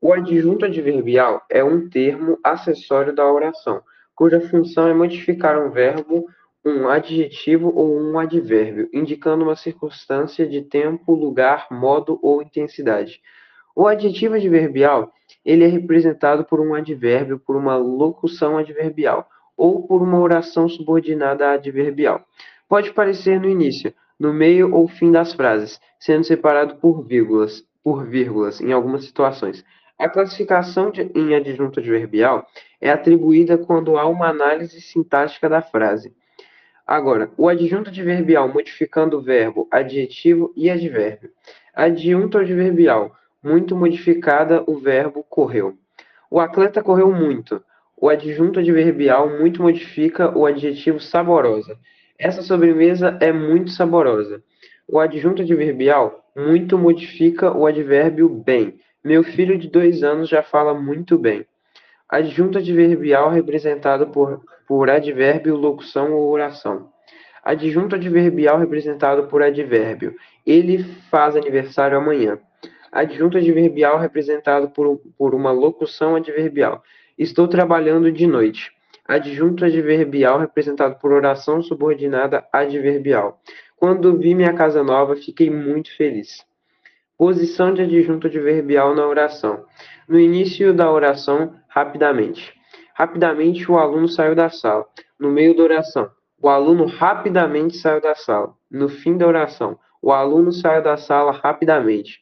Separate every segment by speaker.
Speaker 1: O adjunto adverbial é um termo acessório da oração, cuja função é modificar um verbo, um adjetivo ou um advérbio, indicando uma circunstância de tempo, lugar, modo ou intensidade. O adjetivo adverbial ele é representado por um advérbio, por uma locução adverbial ou por uma oração subordinada adverbial. Pode parecer no início, no meio ou fim das frases, sendo separado por vírgulas, por vírgulas em algumas situações. A classificação de, em adjunto adverbial é atribuída quando há uma análise sintática da frase. Agora, o adjunto adverbial modificando o verbo, adjetivo e advérbio. Adjunto adverbial, muito modificada o verbo correu. O atleta correu muito. O adjunto adverbial muito modifica o adjetivo saborosa. Essa sobremesa é muito saborosa. O adjunto adverbial muito modifica o advérbio bem. Meu filho de dois anos já fala muito bem. Adjunto adverbial representado por, por advérbio, locução ou oração. Adjunto adverbial representado por advérbio. Ele faz aniversário amanhã. Adjunto adverbial representado por, por uma locução adverbial. Estou trabalhando de noite. Adjunto adverbial representado por oração subordinada adverbial. Quando vi minha casa nova, fiquei muito feliz. Posição de adjunto adverbial na oração. No início da oração, rapidamente. Rapidamente o aluno saiu da sala. No meio da oração, o aluno rapidamente saiu da sala. No fim da oração, o aluno saiu da sala rapidamente.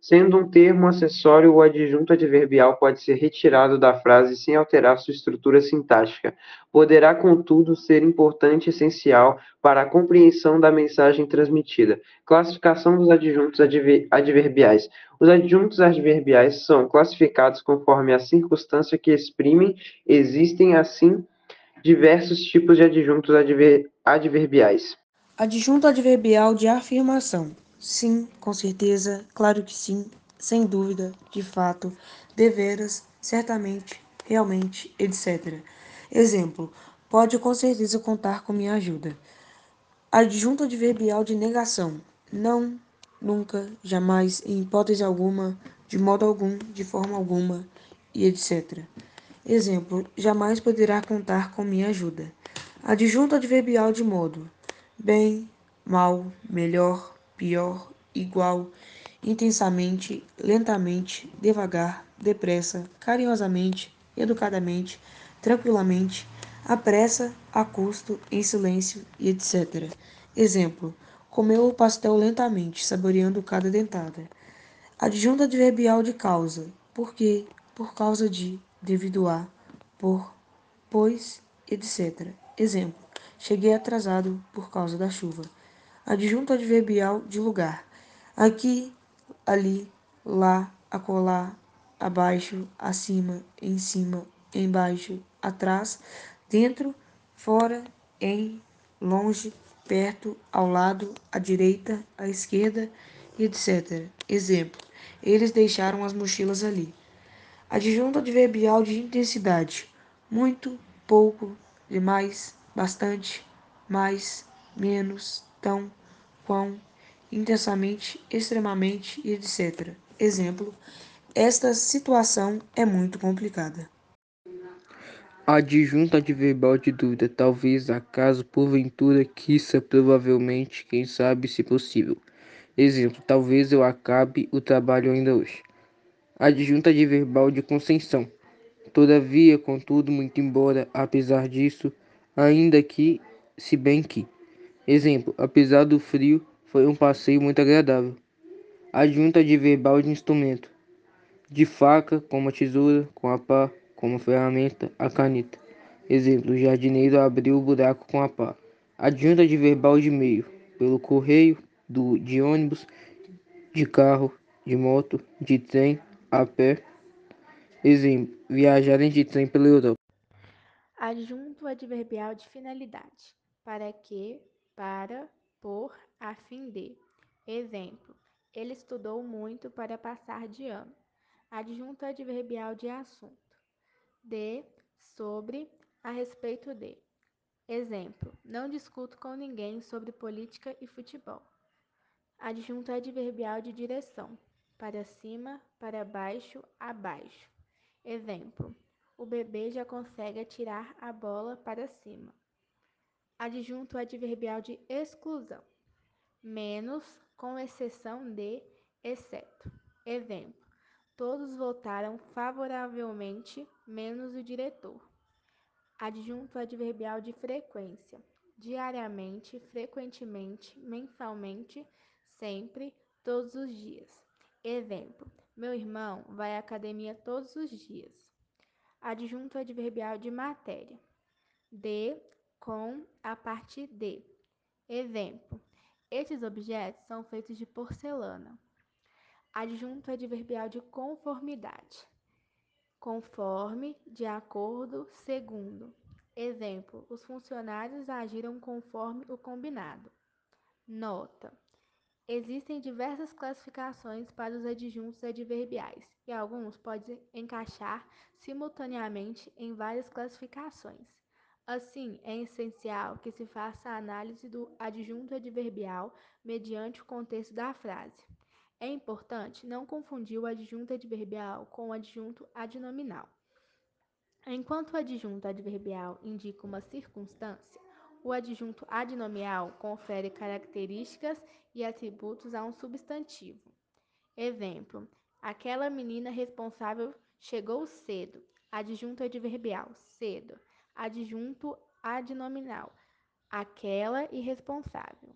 Speaker 1: Sendo um termo acessório, o adjunto adverbial pode ser retirado da frase sem alterar sua estrutura sintática. Poderá, contudo, ser importante e essencial para a compreensão da mensagem transmitida. Classificação dos adjuntos adver adverbiais. Os adjuntos adverbiais são classificados conforme a circunstância que exprimem. Existem, assim, diversos tipos de adjuntos adver adverbiais.
Speaker 2: Adjunto adverbial de afirmação. Sim, com certeza, claro que sim, sem dúvida, de fato, deveras, certamente, realmente, etc. Exemplo: pode com certeza contar com minha ajuda. Adjunto adverbial de negação: não, nunca, jamais, em hipótese alguma, de modo algum, de forma alguma, e etc. Exemplo: jamais poderá contar com minha ajuda. Adjunto adverbial de modo: bem, mal, melhor, pior, igual, intensamente, lentamente, devagar, depressa, carinhosamente, educadamente, tranquilamente, à pressa, a custo, em silêncio e etc. Exemplo: comeu o pastel lentamente, saboreando cada dentada. Adjunto adverbial de causa: porque, por causa de, devido a, por, pois, etc. Exemplo: cheguei atrasado por causa da chuva adjunto adverbial de lugar. Aqui, ali, lá, acolá, abaixo, acima, em cima, embaixo, atrás, dentro, fora, em, longe, perto, ao lado, à direita, à esquerda, etc. Exemplo: eles deixaram as mochilas ali. Adjunto adverbial de intensidade: muito, pouco, demais, bastante, mais, menos, tão, quão, intensamente, extremamente e etc. Exemplo: esta situação é muito complicada.
Speaker 3: Adjunto adverbial de dúvida, talvez, acaso, porventura, quiça, provavelmente, quem sabe, se possível. Exemplo: talvez eu acabe o trabalho ainda hoje. Adjunto adverbial de concessão. Todavia, contudo, muito embora, apesar disso, ainda que, se bem que. Exemplo: apesar do frio, foi um passeio muito agradável. Adjunta de verbal de instrumento: de faca, como a tesoura, com a pá, como ferramenta, a caneta. Exemplo: o jardineiro abriu o buraco com a pá. Adjunta de verbal de meio: pelo correio, do, de ônibus, de carro, de moto, de trem, a pé. Exemplo: viajarem de trem pela Europa.
Speaker 4: Adjunto adverbial de finalidade: para que, para, por, a fim de. Exemplo: ele estudou muito para passar de ano. Adjunto adverbial de assunto: de, sobre, a respeito de. Exemplo: não discuto com ninguém sobre política e futebol. Adjunto adverbial de direção: para cima, para baixo, abaixo. Exemplo: o bebê já consegue atirar a bola para cima. Adjunto adverbial de exclusão: menos, com exceção de, exceto. Exemplo: todos votaram favoravelmente, menos o diretor. Adjunto adverbial de frequência: diariamente, frequentemente, mensalmente, sempre, todos os dias. Exemplo: meu irmão vai à academia todos os dias. Adjunto adverbial de matéria: de, com, a partir de. Exemplo: estes objetos são feitos de porcelana. Adjunto adverbial de conformidade: conforme, de acordo, segundo. Exemplo: os funcionários agiram conforme o combinado. Nota: Existem diversas classificações para os adjuntos adverbiais e alguns podem encaixar simultaneamente em várias classificações. Assim, é essencial que se faça a análise do adjunto adverbial mediante o contexto da frase. É importante não confundir o adjunto adverbial com o adjunto adnominal. Enquanto o adjunto adverbial indica uma circunstância, o adjunto adnominal confere características e atributos a um substantivo. Exemplo: aquela menina responsável chegou cedo. Adjunto adverbial: cedo. Adjunto adnominal: aquela irresponsável.